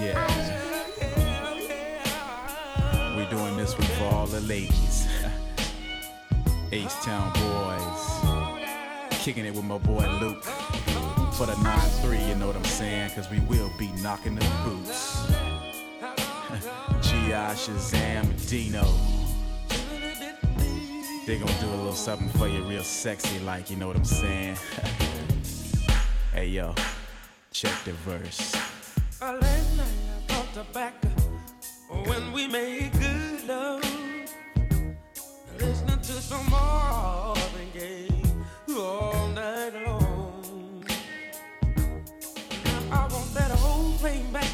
Yeah. We're doing this one for all the ladies. H-Town boys. Kicking it with my boy Luke. For the 9-3, you know what I'm saying? Cause we will be knocking the boots. G.I. Shazam Dino. They gonna do a little something for you real sexy like, you know what I'm saying? hey yo, check the verse. Thought tobacco when we made good love. Listening to some Marvin Gaye all night long. Now I want that whole thing back.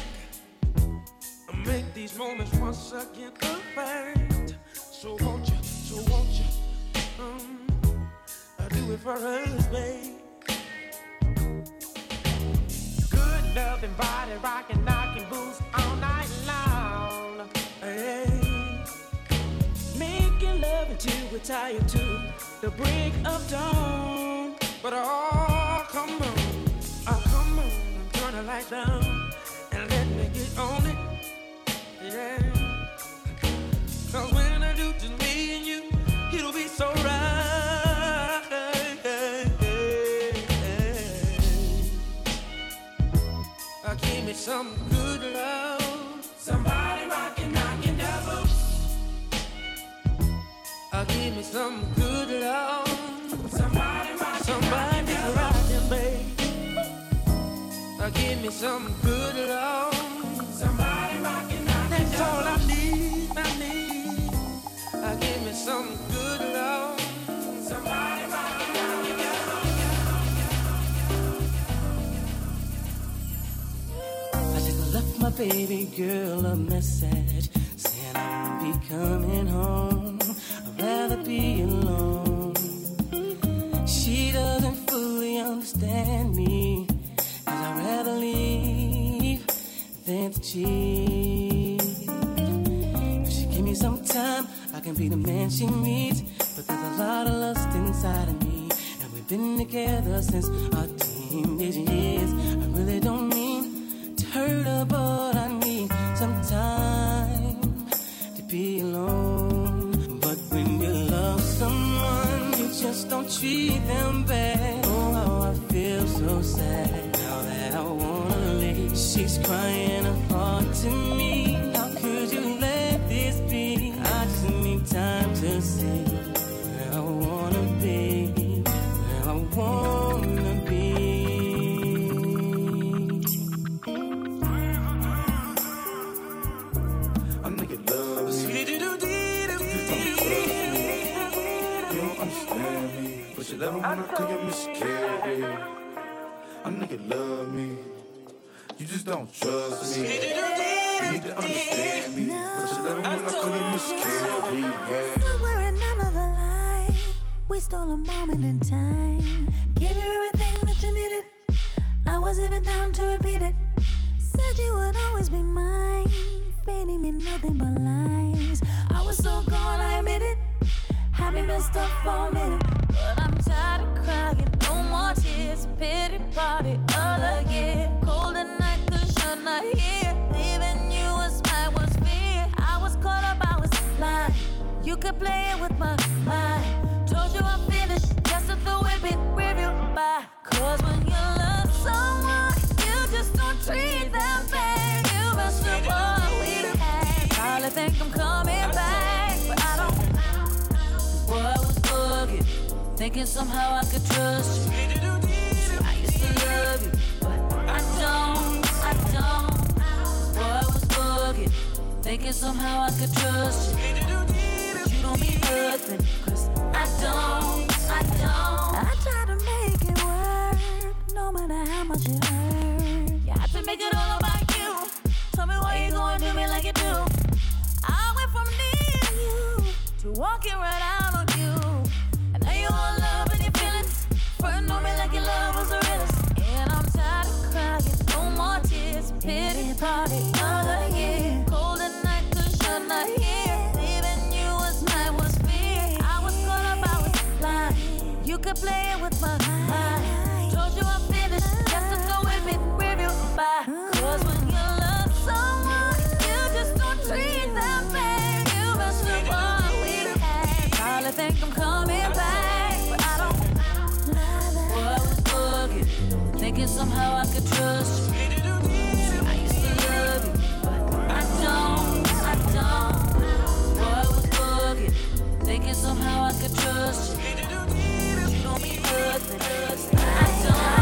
Make these moments once again fact. So won't you, so won't you, um, do it for us, babe. Loving body, rocking, knocking boots all night long. Hey. Making love until we're tired to the break of dawn. But oh, come on, oh, come on, turn the light down and let me get on it. Yeah. Some good love. Somebody rockin', knockin' boots. Uh, give me some good love. Somebody rockin', Somebody rockin', babe. Uh, give me some good love. Baby girl a message saying I'll be coming home. I'd rather be alone. She doesn't fully understand me, cause I'd rather leave than to cheat. If she give me some time, I can be the man she needs. But there's a lot of lust inside of me, and we've been together since our She's crying heart to me. You could play it with my mind. Told you I'm finished. Just to throw it in review by. Cause when you love someone, you just don't treat them bad. You up what we had. Probably think I'm coming back, but I don't. Boy, I was bugging. Thinking somehow I could trust you. I used to love you, but I don't, I don't. Boy, I was bugging. Thinking somehow I could trust you. Don't mean nothing, cause I don't, I don't. I try to make it work, no matter how much it hurt. You have to make it all about you. Tell me why you gonna do me like you do. I went from needing you to walking right out on you. And now you all love and your feelings. Me like your love was the realest. And I'm tired of crying, no more tears. Pity party, could play it with my mind. Told you I'm finished, got to go and be real by. Cause when you love someone, you just don't treat them bad. You must have what we had. Probably think I'm coming back, but I don't. Boy, I was bugging, thinking somehow I could trust you. I used to love you, but I don't, I don't. Boy, I was bugging, thinking somehow I could trust you. I don't.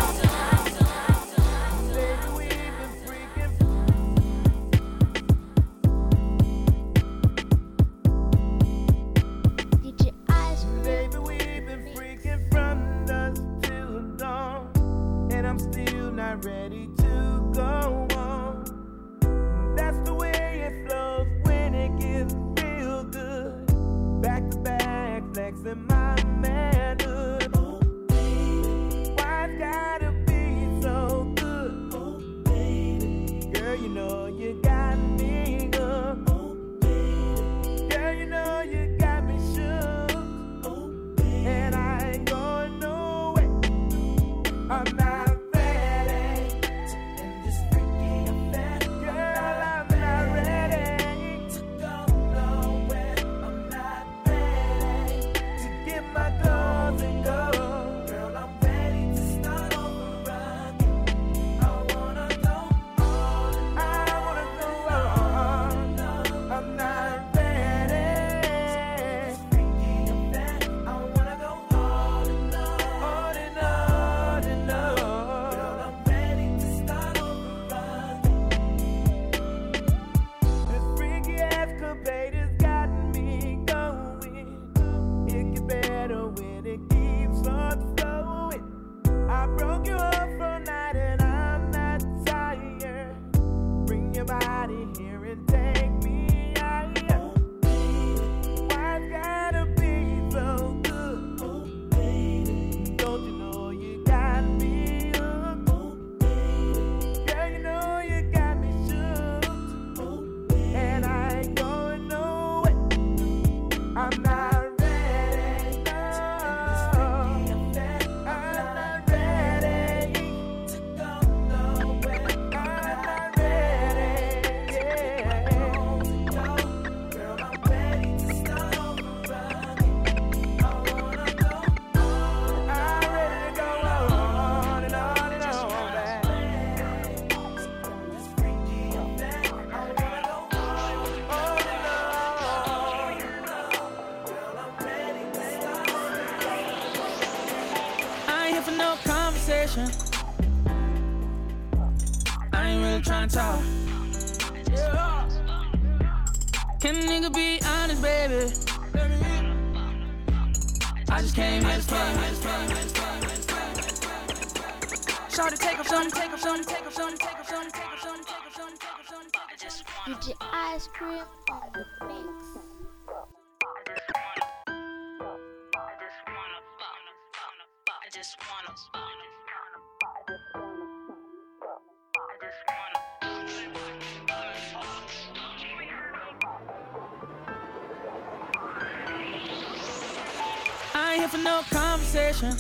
Conversation.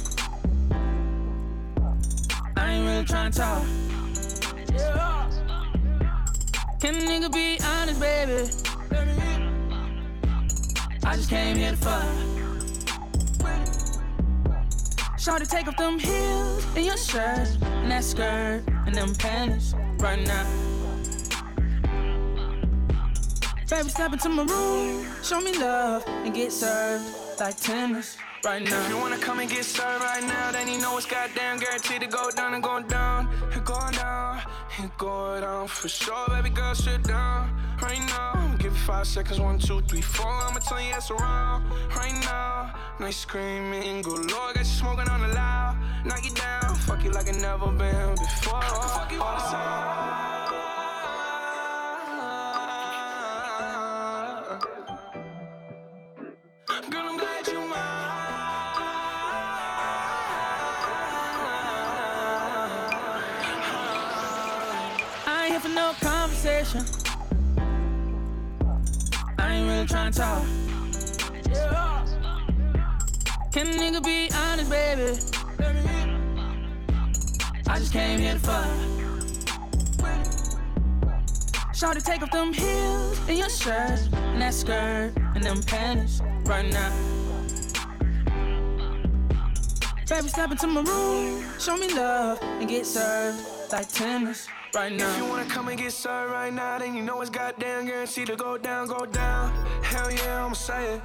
I ain't really trying to talk. Can a nigga be honest, baby? I just came here to fuck. Shorty, take off them heels and your shirt and that skirt and them panties right now. Baby, step into my room, show me love and get served like tennis right now. If you wanna come and get started right now, then you know it's goddamn guaranteed to go down and go down. It going down, it going down for sure. Baby girl, sit down right now. Give you five seconds, one, two, three, four. I'ma turn your ass around right now. Nice screaming, go Lord, got you smoking on the loud. Knock you down, fuck you like it never been before. I fuck you all the time. Trying to talk. Can a nigga be honest, baby? I just came here to fuck. Shorty, take off them heels and your shirt and that skirt and them panties right now. Baby, step into my room, show me love, and get served like tennis right now. If you wanna come and get served right now, then you know it's goddamn guaranteed to go down, go down. Hell yeah, I'ma say it.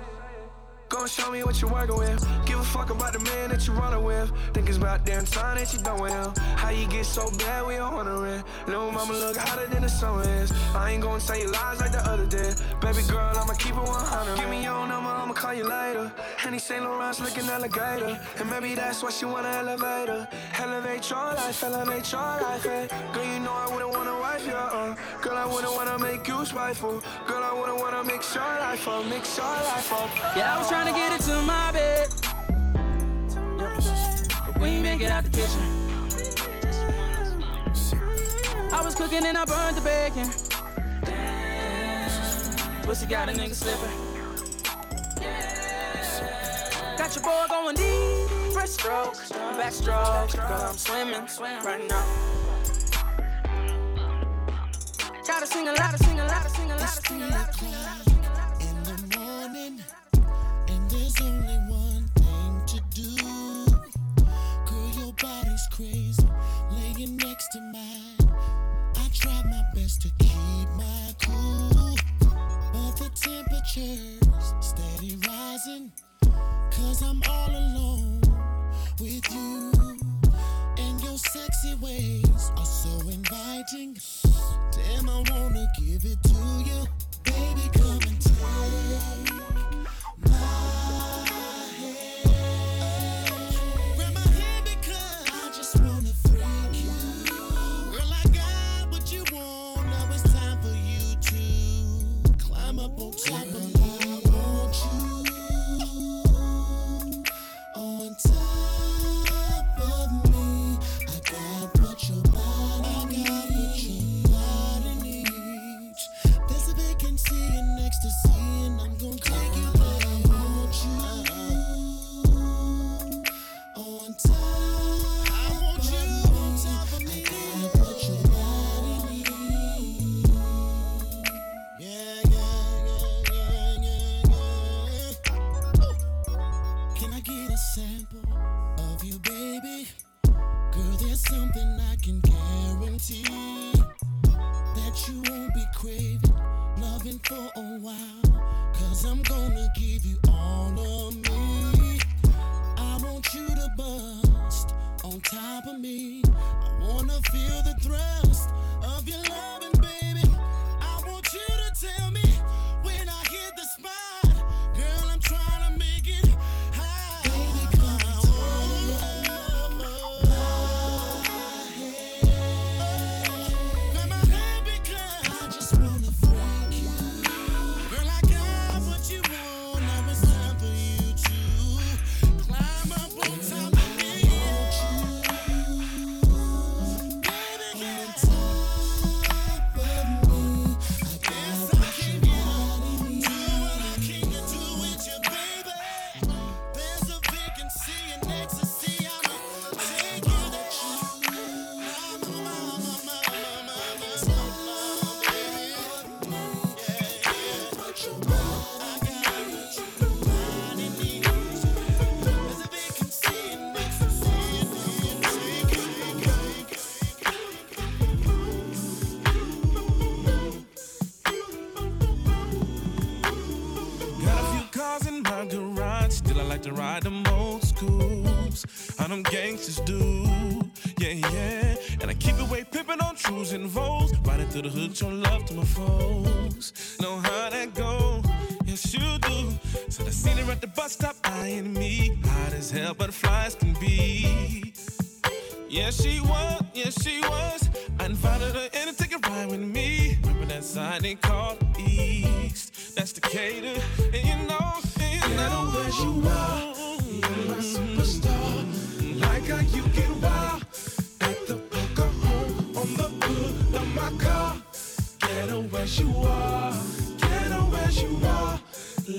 Go show me what you're working with. Give a fuck about the man that you're running with. Think it's about damn time that you done with him. How you get so bad we all wondering. Little mama look hotter than the sun is. I ain't gonna tell you lies like the other day. Baby girl, I'ma keep it 100. Give me your number, I'ma call you later. Henny St. Laurent's looking alligator. And maybe that's why she want an elevator. Elevate your life, elevate your life. Hey. Girl, you know I wouldn't wanna wife you. Uh. Girl, I wouldn't wanna make you spiteful. Girl, I wouldn't wanna mix your life up, mix your life up. Yeah, I was trying to get it to my bed. We ain't make it out the kitchen. I was cooking and I burned the bacon. Pussy got a nigga slipping. Got your boy going deep. First stroke, backstroke. Girl, I'm swimming, swimming right now. Gotta sing a lot, sing a lot, sing a lot, sing a lot. Crazy, laying next to mine. I try my best to keep my cool, but the temperature's steady rising. Cause I'm all alone with you. And your sexy ways are so inviting. Damn, I wanna give it to you. Baby, come and take feel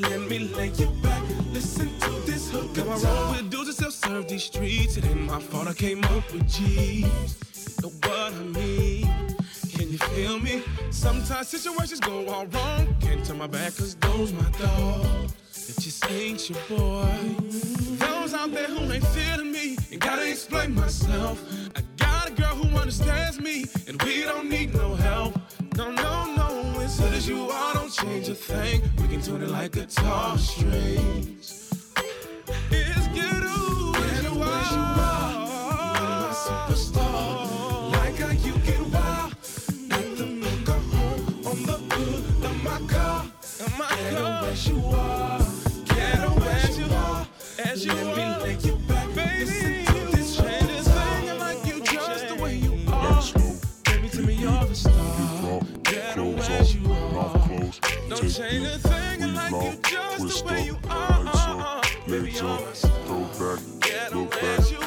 Let me lay you back. Listen to this hook. Got my roll with dudes that self-serve these streets. It ain't my fault I came up with G's. Know what I mean? Can you feel me? Sometimes situations go all wrong. Can't turn my back cause those my dogs. It just ain't your boy. Those out there who ain't feeling me. Ain't gotta explain myself. I got a girl who understands me, and we don't need no help. No, no, no. As good as you are, don't change a thing. We can tune it like guitar strings. It's good as you are. You're my superstar. Like how you get wild at the mocha home on the hood of my car. Ghetto as you are, ghetto as you are, as you Let you just the way you are. Baby, you're the star. Ghetto as you are.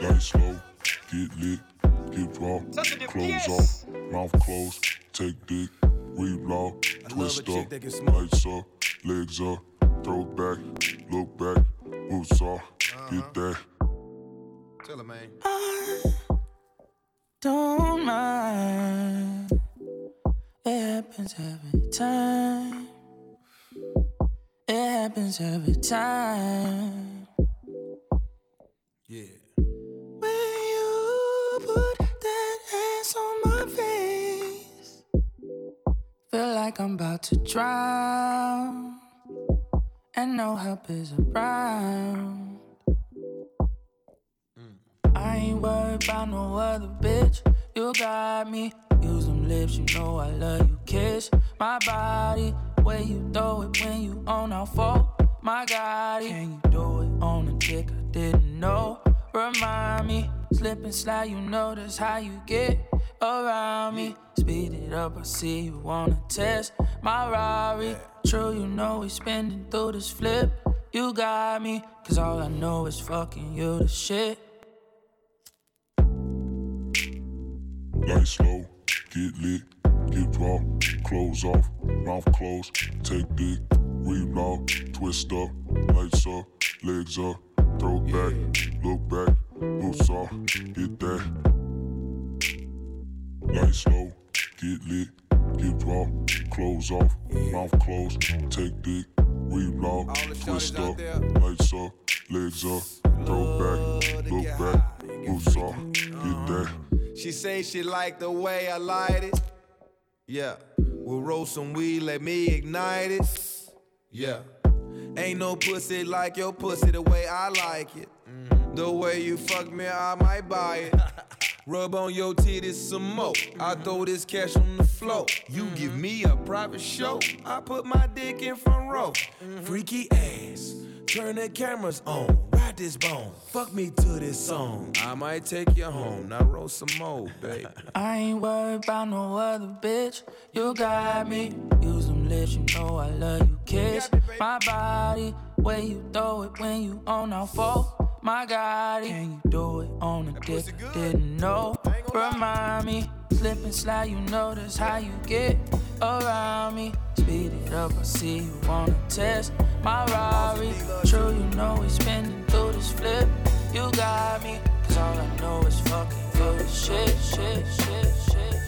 Lights low, get lit, get raw, clothes off, mouth closed, take dick, reload, twist up, lights up, legs up, throw back, look back, boots off, get that. Tell her, man. Don't mind. It happens every time. It happens every time. Yeah. When you put that ass on my face, feel like I'm about to drown, and no help is around. Mm. I ain't worried about no other bitch. You got me. Use them lips, you know I love you. Kiss my body, way you throw it when you on our fault. My God, can you do it on a dick I didn't know? Remind me, slip and slide, you know that's how you get around me. Speed it up, I see you wanna test my Rari. True, you know we spinning through this flip. You got me, cause all I know is fucking you the shit. Lights low, get lit, get raw, clothes off, mouth closed, take dick, reload, twist up, lights up, legs up, throw back, look back, boots off, get that. Lights low, get lit, get raw, clothes off, mouth closed, take dick, reload, twist up, lights up, legs up, throw back, look back, off, get that. She say she like the way I light it. Yeah. We'll roll some weed, let me ignite it. Yeah. Ain't no pussy like your pussy the way I like it. Mm. The way you fuck me, I might buy it. Rub on your titties some more. I throw this cash on the floor. You mm-hmm. give me a private show. I put my dick in front row. Mm-hmm. Freaky ass. Turn the cameras on. This bone. Fuck me to this song. I might take you home. Now roll some more, baby. I ain't worried about no other bitch. You got me. Use them lips, you know I love you. Kiss my body, way you throw it when you on our fault. My God, can you do it on a dick didn't know? Remind me, slip and slide, you know that's how you get around me. Speed it up, I see you wanna test my Rari. True, you know we spinning through this flip. You got me, cause all I know is fucking the Shit, shit, shit, shit.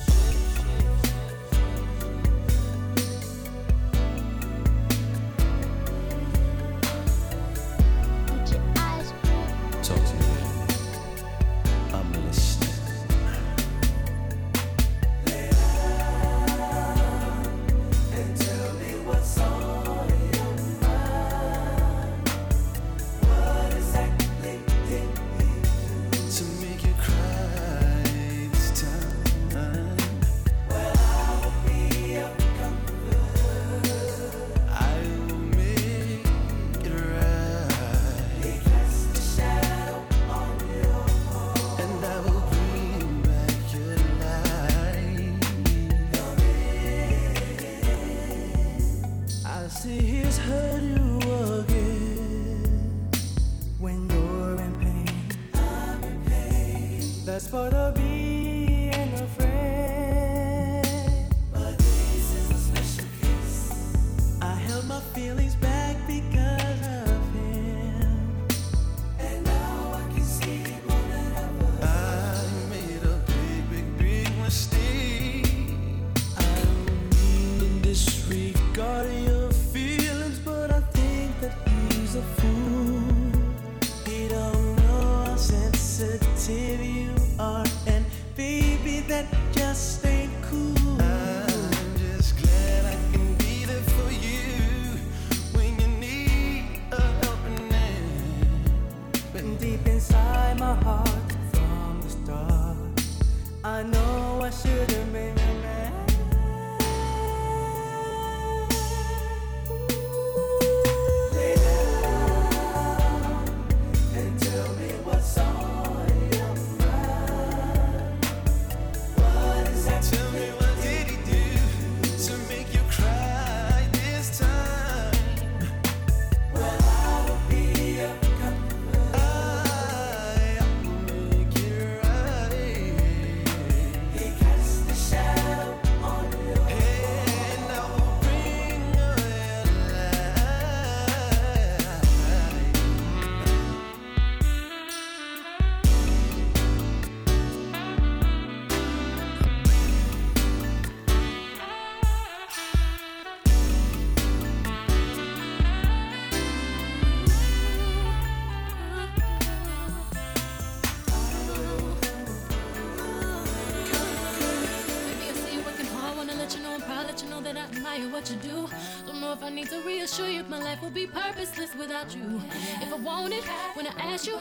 without you. If I want it, when I ask you,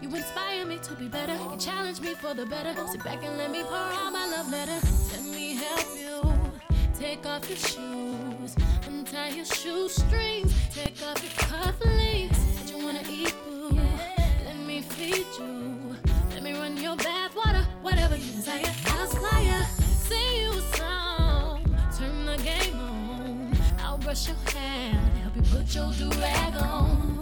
you inspire me to be better. You challenge me for the better. Sit back and let me pour out my love letter. Let me help you. Take off your shoes, untie your shoestrings, take off your cufflinks. What you wanna eat, food? Let me feed you. Let me run your bath water, whatever you desire. I'll supply ya. Sing you a song, turn the game on. I'll brush your put your do rag on.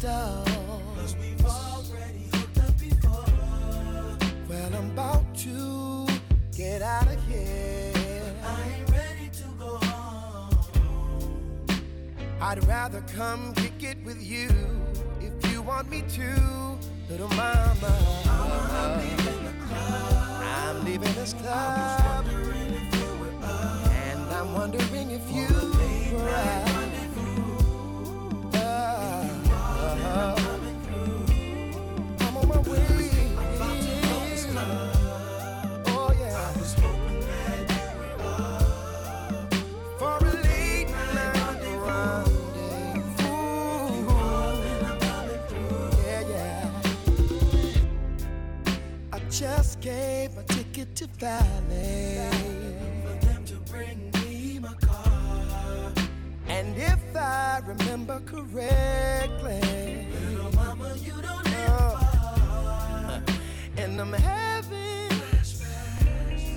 Cause we've already hooked up before. Well, I'm about to get out of here. I ain't ready to go home. I'd rather come kick it with you if you want me to, little mama. I'm leaving the club. I'm leaving this club. And I'm wondering if you were. ticket to Valley for them to bring me my car. And if I remember correctly, little mama, you don't live oh. far. And I'm having flashbacks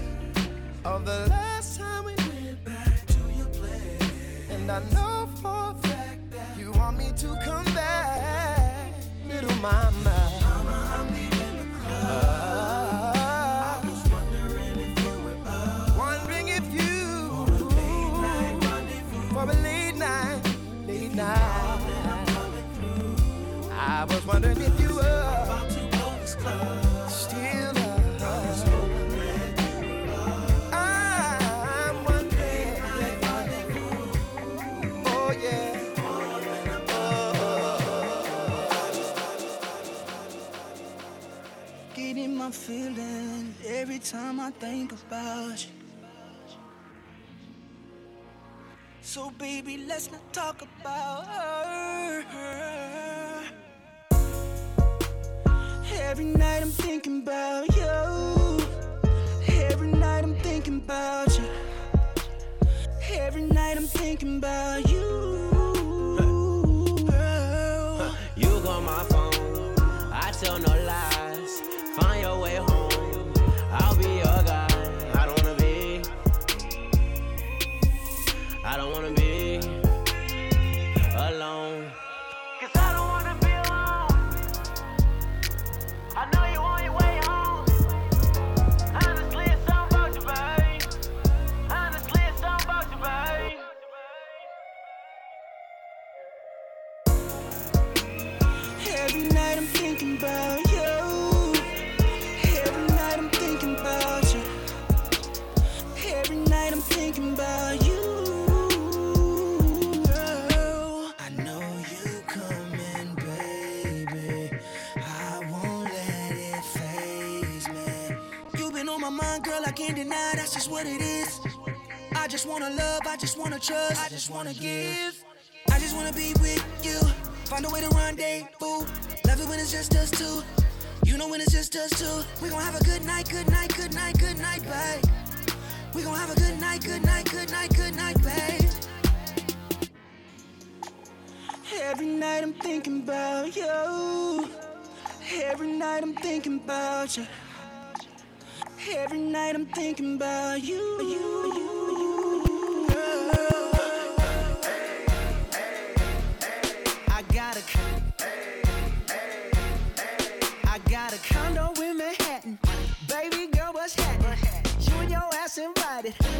of the last time we went back to your place. And I know for a fact that you want me to come back, little mama. Wondering if you were still I'm wondering. Oh yeah. Getting my feeling every time I think about you. So baby, let's not talk about her. Every night I'm thinking about you. Every night I'm thinking about you. Every night I'm thinking about you. Just wanna love, I just wanna trust, I just wanna give. I just wanna be with you. Find a way to rendezvous. Love it when it's just us two. You know when it's just us two. We gon' have a good night, good night, good night, good night, babe. We gon' have a good night, good night, good night, good night, babe. Every night I'm thinking about you. Every night I'm thinking about you. Every night I'm thinking about you. you, you, you.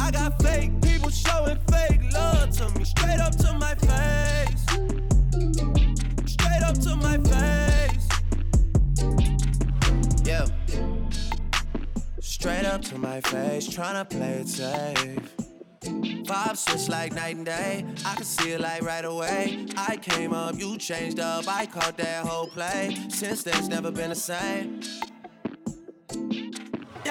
I got fake people showing fake love to me. Straight up to my face. Straight up to my face. Yeah. Straight up to my face, tryna play it safe. Vibes switch like night and day. I can see it like right away. I came up, you changed up. I caught that whole play. Since then, it's never been the same.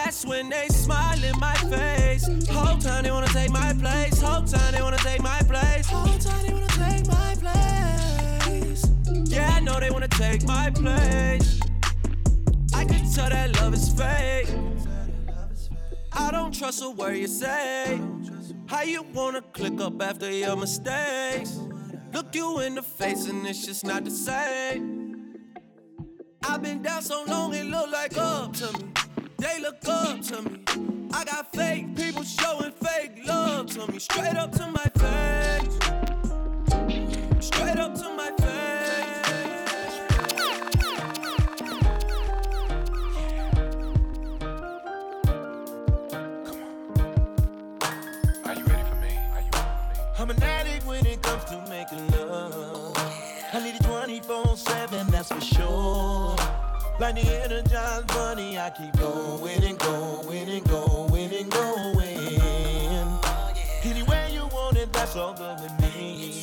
That's when they smile in my face. Whole time they wanna take my place. Whole time they wanna take my place. Whole time they wanna take my place. Yeah, I know they wanna take my place. I can tell that love is fake. I don't trust a word you say. How you wanna click up after your mistakes? Look you in the face and it's just not the same. I've been down so long it look like up to me. They look up to me. I got fake people showing fake love to me. Straight up to my face. Straight up to my face. Like the Energizer bunny, I keep going and going and going and going. Anywhere you want it, that's all good with me.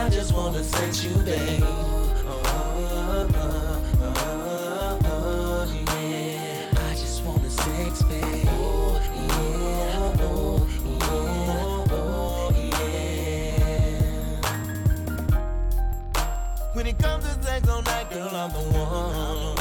I just wanna sex you, babe. Oh, oh, oh, yeah. I just wanna sex, babe. Yeah, oh, yeah, oh, yeah. When it comes to sex all night, girl, I'm the one.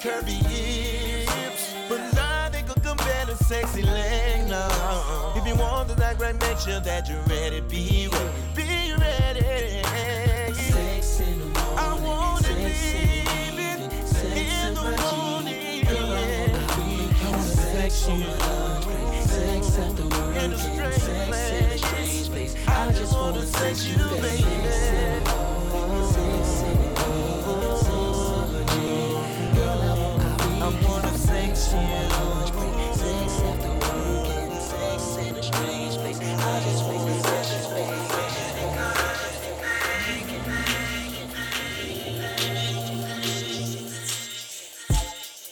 Curvy hips. But nothing could compare to sexy legs, no. If you want to act right, make sure that you're ready, be ready, be ready. Sex in the morning, I want it, sex in the evening, sex in the morning. Girl, I wanna be, I wanna sex on my lunch sex after working, sex in a strange place. I just wanna sex you, baby.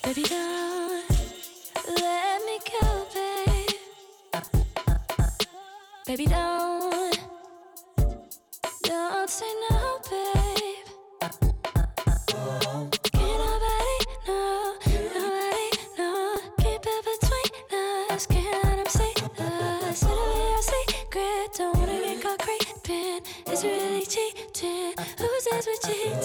Baby, don't, let me cope Baby don't say no, babe. magic.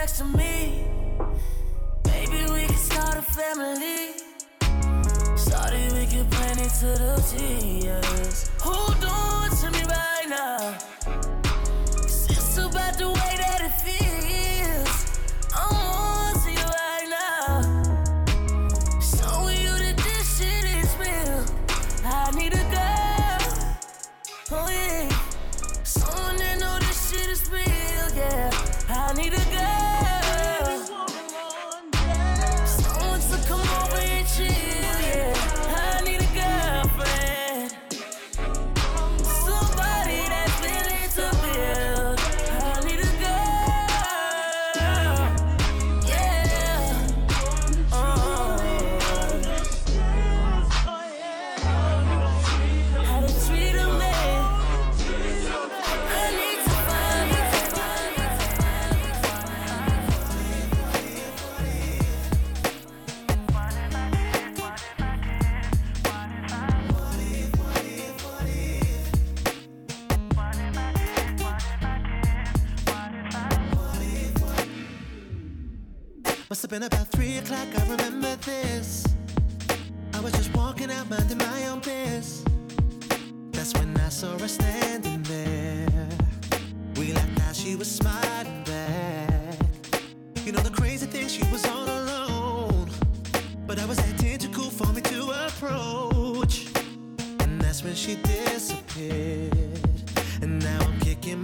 next to me. Maybe we can start a family. Sorry, we can plan it to the G, yeah.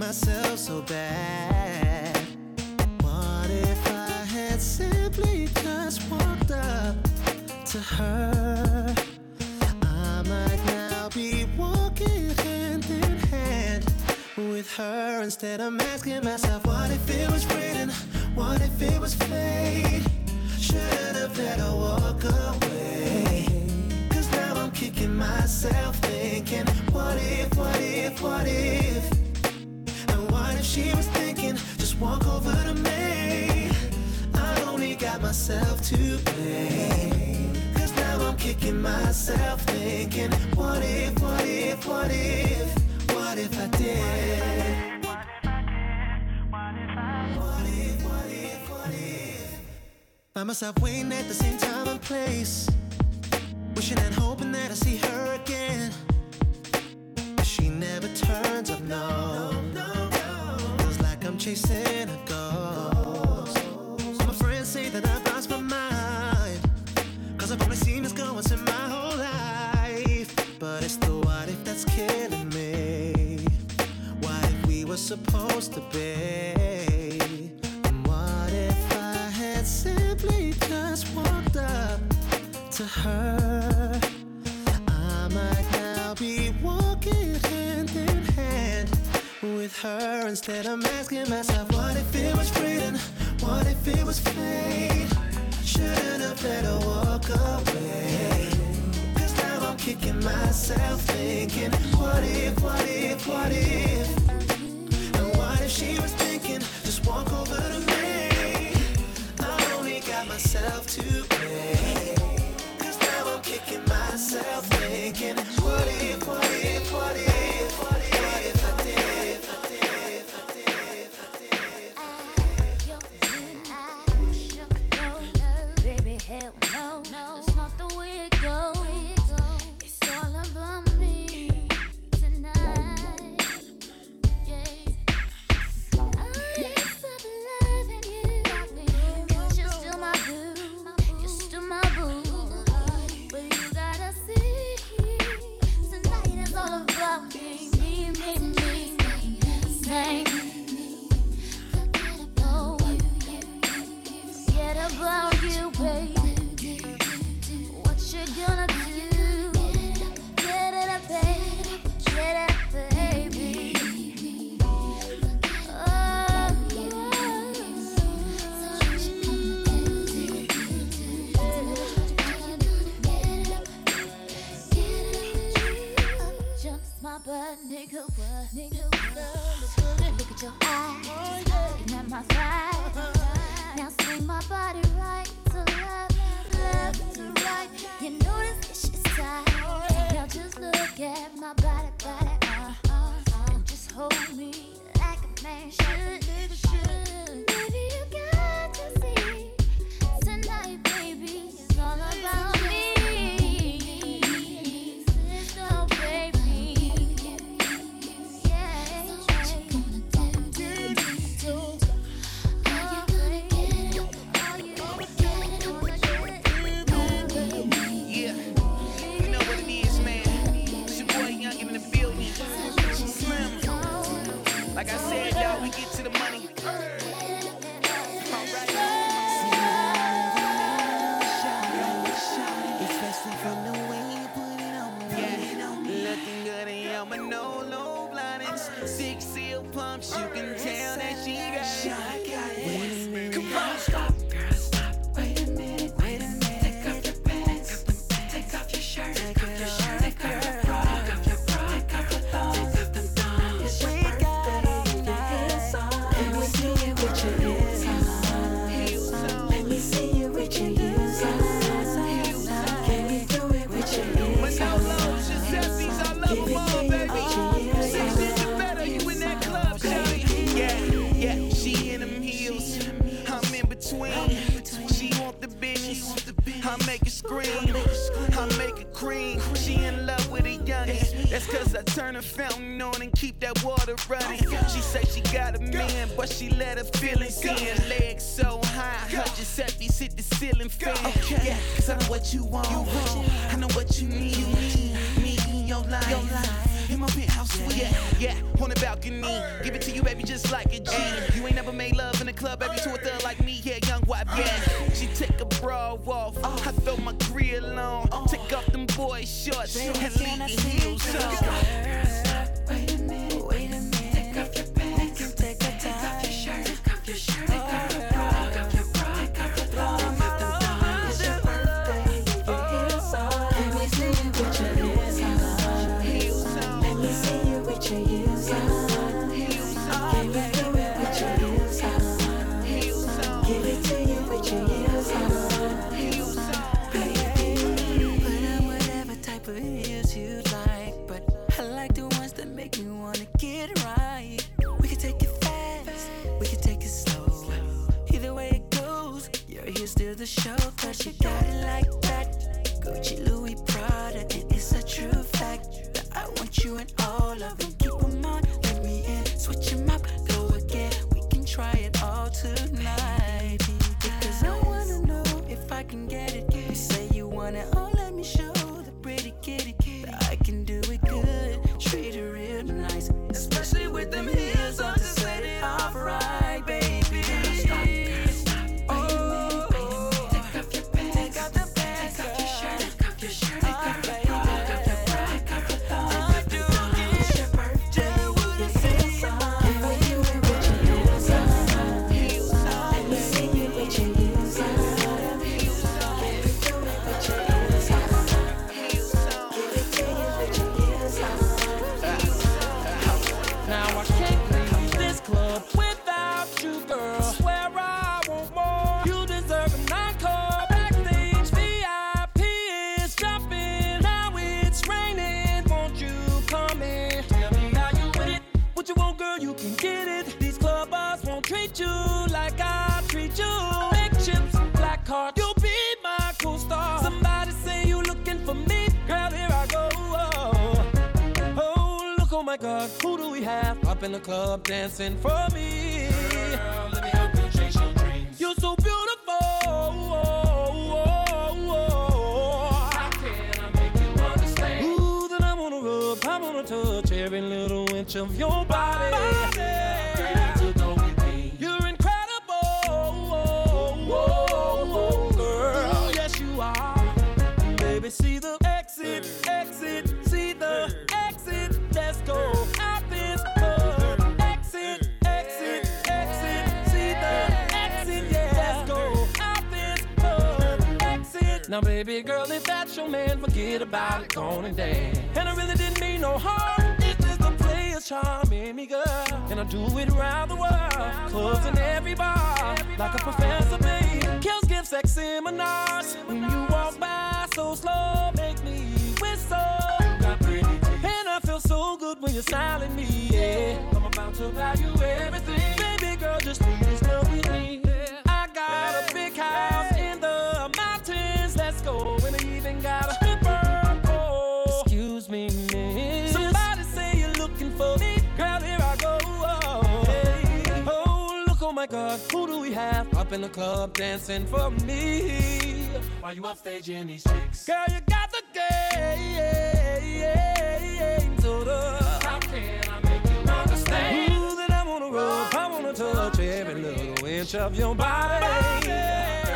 Myself so bad. What if I had simply just walked up to her? I might now be walking hand in hand with her instead. I'm asking myself, what if it was written? What if it was fate? Shouldn't have let her walk away. Cause now I'm kicking myself thinking, what if, what if, what if? What if she was thinking, just walk over to me? I only got myself to blame. Cause now I'm kicking myself thinking, what if, what if, what if, what if I did? What if, what if, what if? Find myself waiting at the same time and place. Wishing and hoping chasing a ghost. My friends say that I've lost my mind. Cause I've only seen this girl once in my whole life. But it's the what if that's killing me. What if we were supposed to be? Her. Instead, I'm asking myself, what if it was written? What if it was fate? Shouldn't have let her walk away. Cause now I'm kicking myself thinking, what if, what if, what if? And what if she was thinking, just walk over to me? I only got myself to blame. Cause now I'm kicking myself thinking, what if, what if, we have up in the club dancing for me. Girl, let me help you chase your dreams. You're so beautiful. How can I make you understand? Ooh, I wanna rub, I wanna touch every little inch of your body. body. Now, baby girl, if that's your man, forget about it, go on and dance. And I really didn't mean no harm. It's just a play a charm in me, girl. And I do it around the world, clubs and every bar, like a professor, babe. Kills give sex seminars. When you walk by so slow, make me whistle. And I feel so good when you're smiling me, yeah. I'm about to buy you everything. Baby girl, just please love me. I got a big house. in the club dancing for me. While you up stage in these chicks. Girl, you got the game total. How can I make you understand? Ooh, that I wanna rub, I wanna touch every little inch of your body.